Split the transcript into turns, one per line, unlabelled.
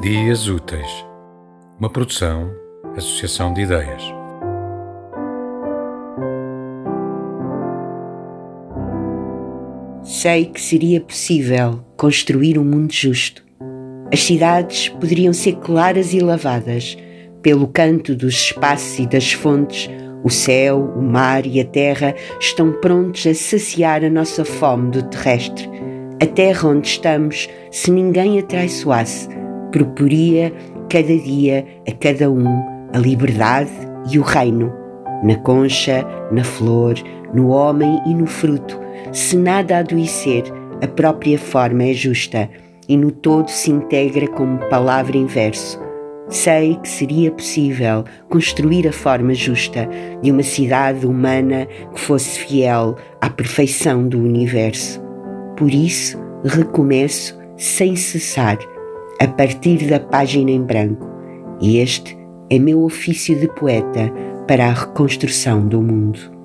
Dias Úteis, uma produção, associação de ideias.
Sei que seria possível construir um mundo justo. As cidades poderiam ser claras e lavadas. Pelo canto dos espaços e das fontes, o céu, o mar e a terra estão prontos a saciar a nossa fome do terrestre. A terra onde estamos, se ninguém a traiçoasse, proporia cada dia a cada um a liberdade e o reino. Na concha, na flor, no homem e no fruto, se nada adoecer, a própria forma é justa e no todo se integra como palavra em verso Sei que seria possível construir a forma justa de uma cidade humana que fosse fiel à perfeição do universo. Por isso, recomeço sem cessar, a partir da página em branco. E este é meu ofício de poeta para a reconstrução do mundo.